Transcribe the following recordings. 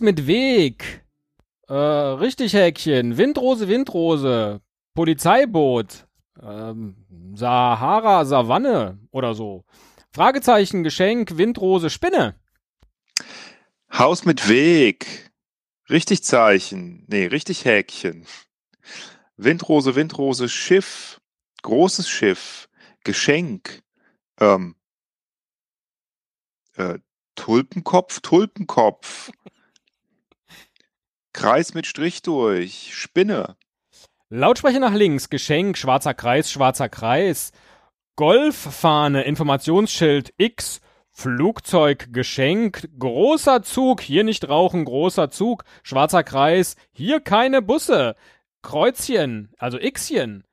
mit Weg. Äh, richtig, Häkchen. Windrose, Windrose. Polizeiboot. Ähm, Sahara, Savanne oder so. Fragezeichen, Geschenk, Windrose, Spinne. Haus mit Weg. Richtig Zeichen. Nee, richtig Häkchen. Windrose, Windrose, Schiff. Großes Schiff. Geschenk. Ähm, äh, Tulpenkopf, Tulpenkopf. Kreis mit Strich durch. Spinne. Lautsprecher nach links, Geschenk, schwarzer Kreis, schwarzer Kreis. Golffahne, Informationsschild X, Flugzeug, Geschenk, großer Zug, hier nicht rauchen, großer Zug, schwarzer Kreis, hier keine Busse, Kreuzchen, also Xchen.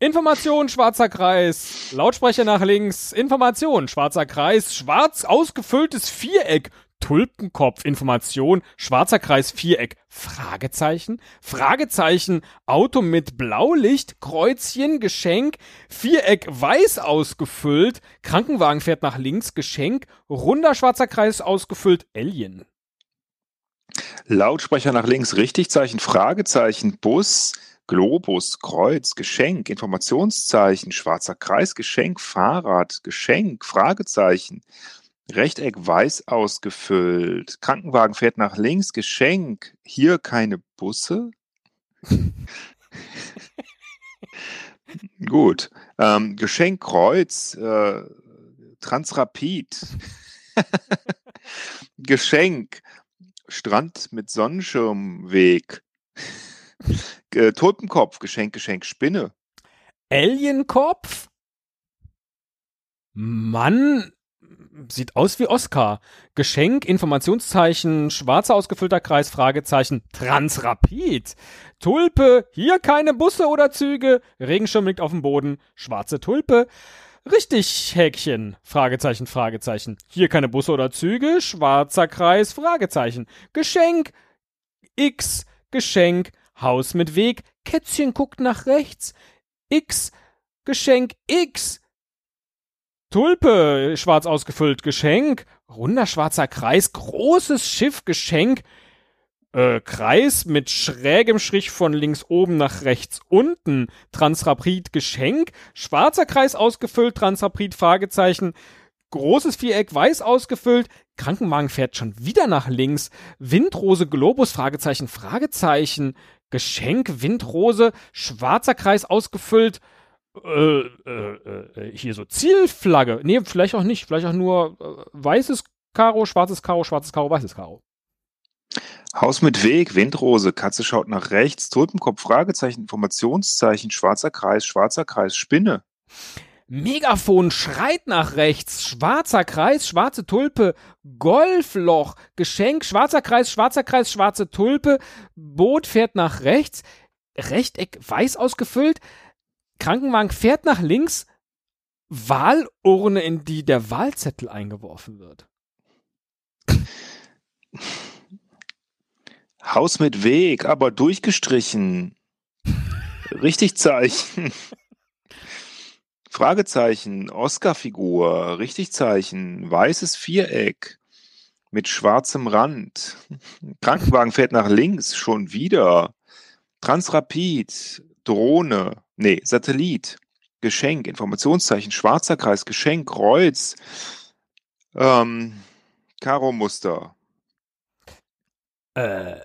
Information, schwarzer Kreis, Lautsprecher nach links, Information, schwarzer Kreis, schwarz ausgefülltes Viereck, Tulpenkopf, Information, schwarzer Kreis, Viereck, Fragezeichen, Fragezeichen, Auto mit Blaulicht, Kreuzchen, Geschenk, Viereck weiß ausgefüllt, Krankenwagen fährt nach links, Geschenk, runder schwarzer Kreis ausgefüllt, Alien. Lautsprecher nach links, Richtigzeichen, Fragezeichen, Bus, Globus, Kreuz, Geschenk, Informationszeichen, schwarzer Kreis, Geschenk, Fahrrad, Geschenk, Fragezeichen, Rechteck weiß ausgefüllt. Krankenwagen fährt nach links. Geschenk. Hier keine Busse. Gut. Ähm, Geschenk Kreuz. Äh, Transrapid. Geschenk. Strand mit Sonnenschirmweg. äh, Totenkopf. Geschenk, Geschenk, Spinne. Alienkopf? Mann, sieht aus wie Oscar. Geschenk, Informationszeichen, schwarzer ausgefüllter Kreis, Fragezeichen, Transrapid. Tulpe, hier keine Busse oder Züge. Regenschirm liegt auf dem Boden, schwarze Tulpe. Richtig, Häkchen, Fragezeichen, Fragezeichen. Hier keine Busse oder Züge, schwarzer Kreis, Fragezeichen. Geschenk, X, Geschenk, Haus mit Weg, Kätzchen guckt nach rechts. X, Geschenk, X, Tulpe, schwarz ausgefüllt, Geschenk. Runder schwarzer Kreis, großes Schiff, Geschenk. Äh, Kreis mit schrägem Strich von links oben nach rechts unten. Transrapid, Geschenk. Schwarzer Kreis ausgefüllt, Transrapid, Fragezeichen. Großes Viereck, weiß ausgefüllt. Krankenwagen fährt schon wieder nach links. Windrose, Globus, Fragezeichen, Fragezeichen. Geschenk, Windrose, schwarzer Kreis ausgefüllt äh, äh, äh, hier so Zielflagge. Nee, vielleicht auch nicht. Vielleicht auch nur äh, weißes Karo, schwarzes Karo, schwarzes Karo, weißes Karo. Haus mit Weg, Windrose, Katze schaut nach rechts, Tulpenkopf, Fragezeichen, Informationszeichen, schwarzer Kreis, schwarzer Kreis, Spinne. Megafon schreit nach rechts, schwarzer Kreis, schwarze Tulpe, Golfloch, Geschenk, schwarzer Kreis, schwarzer Kreis, schwarze Tulpe, Boot fährt nach rechts, Rechteck weiß ausgefüllt, Krankenwagen fährt nach links, Wahlurne, in die der Wahlzettel eingeworfen wird. Haus mit Weg, aber durchgestrichen. Richtig Zeichen. Fragezeichen, Oscar-Figur, richtig Zeichen, weißes Viereck mit schwarzem Rand. Krankenwagen fährt nach links, schon wieder. Transrapid, Drohne, nee, Satellit, Geschenk, Informationszeichen, schwarzer Kreis, Geschenk, Kreuz, ähm, Karo-Muster. Äh,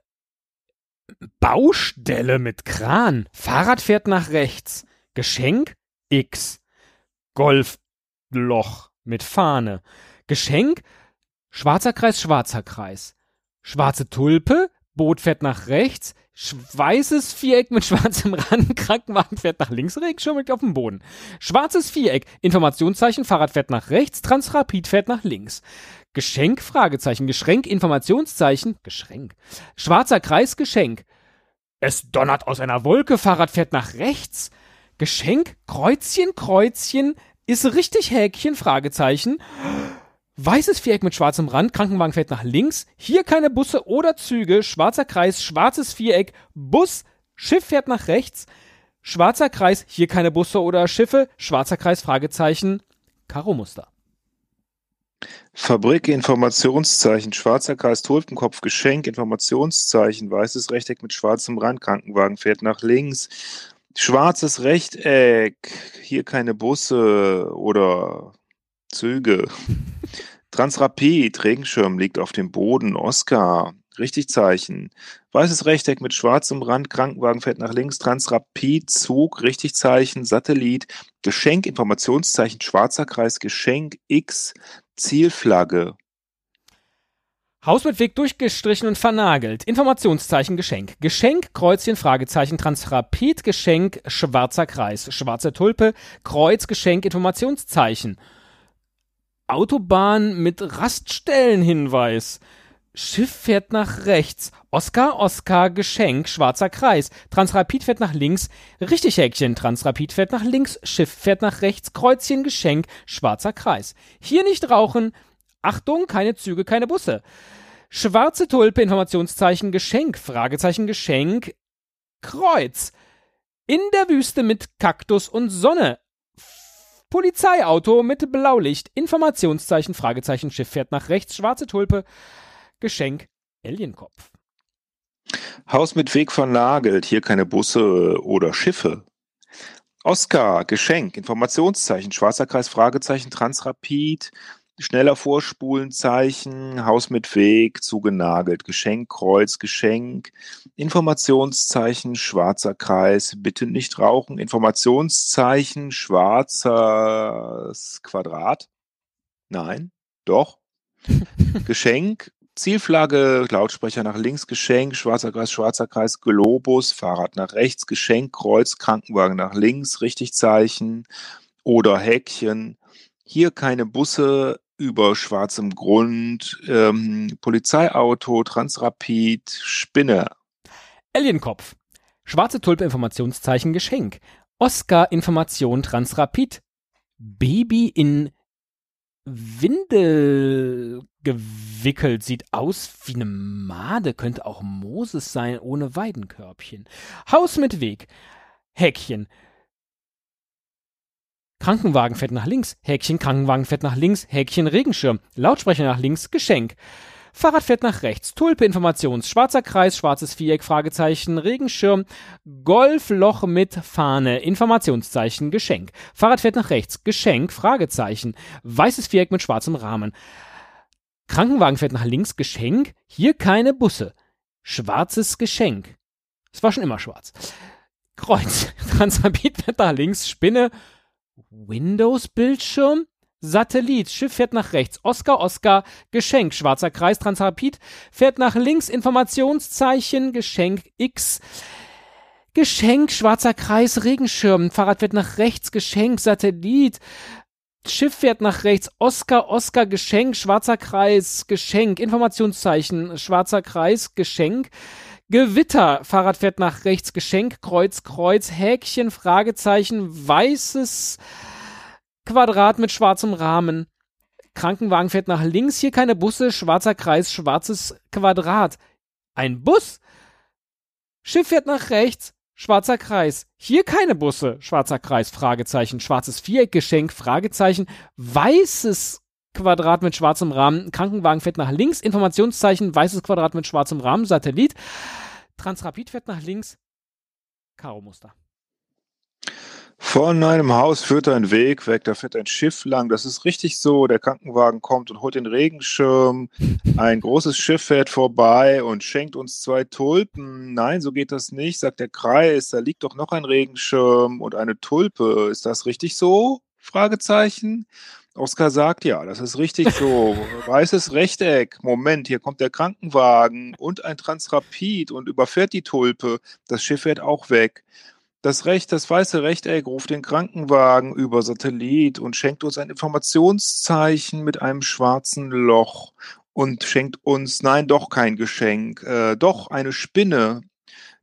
Baustelle mit Kran. Fahrrad fährt nach rechts. Geschenk X. Golfloch mit Fahne. Geschenk schwarzer Kreis, schwarzer Kreis. Schwarze Tulpe, Boot fährt nach rechts, weißes Viereck mit schwarzem Rand, Krankenwagen fährt nach links, Regenschirm auf dem Boden. Schwarzes Viereck, Informationszeichen, Fahrrad fährt nach rechts, Transrapid fährt nach links. Geschenk, Fragezeichen, Geschenk, Informationszeichen, Geschenk. Schwarzer Kreis, Geschenk. Es donnert aus einer Wolke, Fahrrad fährt nach rechts. Geschenk, Kreuzchen, Kreuzchen, ist richtig Häkchen, Fragezeichen. Weißes Viereck mit schwarzem Rand, Krankenwagen fährt nach links, hier keine Busse oder Züge, schwarzer Kreis, schwarzes Viereck, Bus, Schiff fährt nach rechts, schwarzer Kreis, hier keine Busse oder Schiffe, schwarzer Kreis, Fragezeichen, Karo-Muster. Fabrik, Informationszeichen, schwarzer Kreis, Tulpenkopf, Geschenk, Informationszeichen, weißes Rechteck mit schwarzem Rand, Krankenwagen fährt nach links, schwarzes Rechteck, hier keine Busse oder Züge. Transrapid, Regenschirm liegt auf dem Boden, Oscar, Richtigzeichen. Weißes Rechteck mit schwarzem Rand, Krankenwagen fährt nach links, Transrapid, Zug, Richtigzeichen, Satellit, Geschenk, Informationszeichen, schwarzer Kreis, Geschenk, X, Zielflagge. Haus mit Weg durchgestrichen und vernagelt. Informationszeichen Geschenk. Geschenk, Kreuzchen, Fragezeichen, Transrapid, Geschenk, schwarzer Kreis. Schwarze Tulpe, Kreuz, Geschenk, Informationszeichen. Autobahn mit Raststellenhinweis. Schiff fährt nach rechts. Oscar, Oscar, Geschenk, schwarzer Kreis. Transrapid fährt nach links. Richtig Häkchen. Transrapid fährt nach links. Schiff fährt nach rechts. Kreuzchen, Geschenk, schwarzer Kreis. Hier nicht rauchen. Achtung, keine Züge, keine Busse. Schwarze Tulpe, Informationszeichen, Geschenk, Fragezeichen, Geschenk, Kreuz. In der Wüste mit Kaktus und Sonne. Polizeiauto mit Blaulicht, Informationszeichen, Fragezeichen, Schiff fährt nach rechts, schwarze Tulpe, Geschenk, Alienkopf. Haus mit Weg vernagelt, hier keine Busse oder Schiffe. Oscar, Geschenk, Informationszeichen, schwarzer Kreis, Fragezeichen, Transrapid, schneller Vorspulenzeichen, Haus mit Weg, zugenagelt, Geschenk, Kreuz, Geschenk, Informationszeichen, schwarzer Kreis, bitte nicht rauchen, Informationszeichen, schwarzes Quadrat. Nein, doch. Geschenk, Zielflagge, Lautsprecher nach links, Geschenk, schwarzer Kreis, schwarzer Kreis, Globus, Fahrrad nach rechts, Geschenk, Kreuz, Krankenwagen nach links, Richtigzeichen oder Häkchen. Hier keine Busse über schwarzem Grund, ähm, Polizeiauto, Transrapid, Spinne. Alienkopf. Schwarze Tulpe Informationszeichen Geschenk. Oscar Information Transrapid. Baby in Windel gewickelt. Sieht aus wie eine Made. Könnte auch Moses sein, ohne Weidenkörbchen. Haus mit Weg. Häkchen. Krankenwagen fährt nach links. Häkchen. Krankenwagen fährt nach links. Häkchen. Regenschirm. Lautsprecher nach links. Geschenk. Fahrrad fährt nach rechts. Tulpe Informations. Schwarzer Kreis. Schwarzes Viereck. Fragezeichen. Regenschirm. Golfloch mit Fahne. Informationszeichen. Geschenk. Fahrrad fährt nach rechts. Geschenk. Fragezeichen. Weißes Viereck mit schwarzem Rahmen. Krankenwagen fährt nach links, Geschenk. Hier keine Busse. Schwarzes Geschenk. Es war schon immer schwarz. Kreuz. Transrapid fährt nach links, Spinne. Windows-Bildschirm. Satellit, Schiff fährt nach rechts, Oscar, Oscar, Geschenk, schwarzer Kreis, Transrapid, fährt nach links, Informationszeichen, Geschenk X, Geschenk, schwarzer Kreis, Regenschirm, Fahrrad fährt nach rechts, Geschenk, Satellit, Schiff fährt nach rechts. Oscar, Oscar, Geschenk, schwarzer Kreis, Geschenk, Informationszeichen, schwarzer Kreis, Geschenk. Gewitter, Fahrrad fährt nach rechts, Geschenk, Kreuz, Kreuz, Häkchen, Fragezeichen, weißes Quadrat mit schwarzem Rahmen. Krankenwagen fährt nach links, hier keine Busse, schwarzer Kreis, schwarzes Quadrat. Ein Bus? Schiff fährt nach rechts, Schwarzer Kreis. Hier keine Busse. Schwarzer Kreis. Fragezeichen. Schwarzes Viereck. Geschenk. Fragezeichen. Weißes Quadrat mit schwarzem Rahmen. Krankenwagen fährt nach links. Informationszeichen. Weißes Quadrat mit schwarzem Rahmen. Satellit. Transrapid fährt nach links. Karo-Muster. Von einem Haus führt ein Weg weg, da fährt ein Schiff lang. Das ist richtig so. Der Krankenwagen kommt und holt den Regenschirm. Ein großes Schiff fährt vorbei und schenkt uns zwei Tulpen. Nein, so geht das nicht, sagt der Kreis. Da liegt doch noch ein Regenschirm und eine Tulpe. Ist das richtig so? Fragezeichen. Oskar sagt ja, das ist richtig so. Weißes Rechteck. Moment, hier kommt der Krankenwagen und ein Transrapid und überfährt die Tulpe. Das Schiff fährt auch weg. Das Recht, das weiße Rechteck ruft den Krankenwagen über Satellit und schenkt uns ein Informationszeichen mit einem schwarzen Loch und schenkt uns, nein, doch kein Geschenk, äh, doch eine Spinne.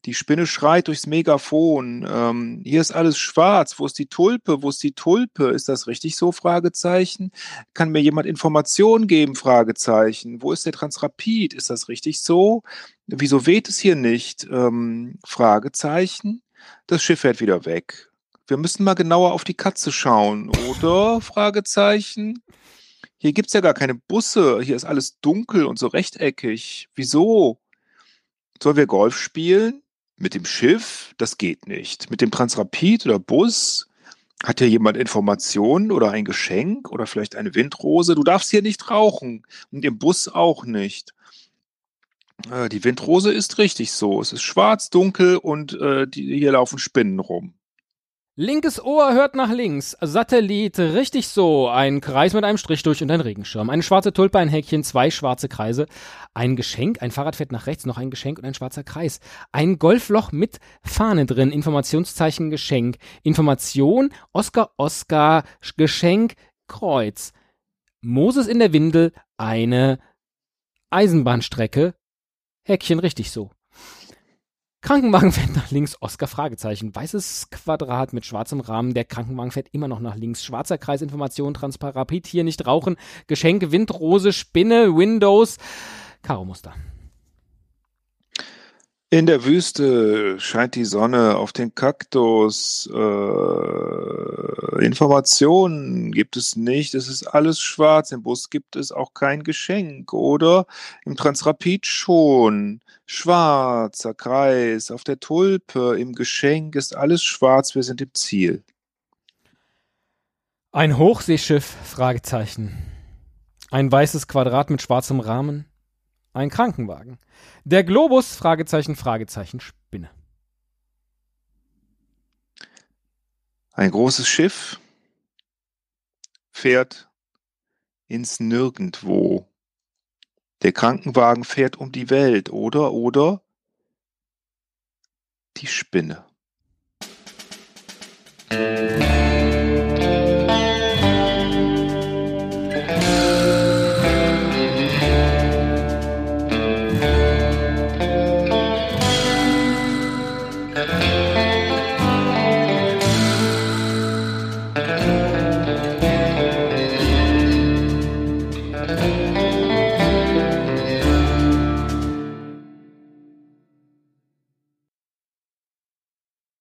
Die Spinne schreit durchs Megafon. Ähm, hier ist alles schwarz. Wo ist die Tulpe? Wo ist die Tulpe? Ist das richtig so? Fragezeichen. Kann mir jemand Informationen geben? Fragezeichen. Wo ist der Transrapid? Ist das richtig so? Wieso weht es hier nicht? Ähm, Fragezeichen. Das Schiff fährt wieder weg. Wir müssen mal genauer auf die Katze schauen, oder? Fragezeichen. Hier gibt's ja gar keine Busse. Hier ist alles dunkel und so rechteckig. Wieso? Sollen wir Golf spielen? Mit dem Schiff? Das geht nicht. Mit dem Transrapid oder Bus? Hat hier jemand Informationen oder ein Geschenk oder vielleicht eine Windrose? Du darfst hier nicht rauchen und im Bus auch nicht. Äh, die Windrose ist richtig so. Es ist schwarz, dunkel und äh, die, hier laufen Spinnen rum. Linkes Ohr hört nach links. Satellit, richtig so. Ein Kreis mit einem Strich durch und ein Regenschirm. Eine schwarze Tulpe, ein Häkchen, zwei schwarze Kreise. Ein Geschenk, ein Fahrrad fährt nach rechts, noch ein Geschenk und ein schwarzer Kreis. Ein Golfloch mit Fahne drin, Informationszeichen Geschenk. Information, Oscar, Oscar, Geschenk, Kreuz. Moses in der Windel, eine Eisenbahnstrecke, Häkchen richtig so. Krankenwagen fährt nach links, Oscar Fragezeichen. Weißes Quadrat mit schwarzem Rahmen, der Krankenwagen fährt immer noch nach links. Schwarzer Kreis, Information, Transparapid, hier nicht rauchen. Geschenke, Windrose, Spinne, Windows. Karo Muster. In der Wüste scheint die Sonne auf den Kaktus. Äh, Informationen gibt es nicht. Es ist alles schwarz. Im Bus gibt es auch kein Geschenk. Oder im Transrapid schon. Schwarzer Kreis auf der Tulpe. Im Geschenk ist alles schwarz. Wir sind im Ziel. Ein Hochseeschiff? Fragezeichen. Ein weißes Quadrat mit schwarzem Rahmen. Ein Krankenwagen. Der Globus, Fragezeichen, Fragezeichen, Spinne. Ein großes Schiff fährt ins Nirgendwo. Der Krankenwagen fährt um die Welt, oder? Oder die Spinne.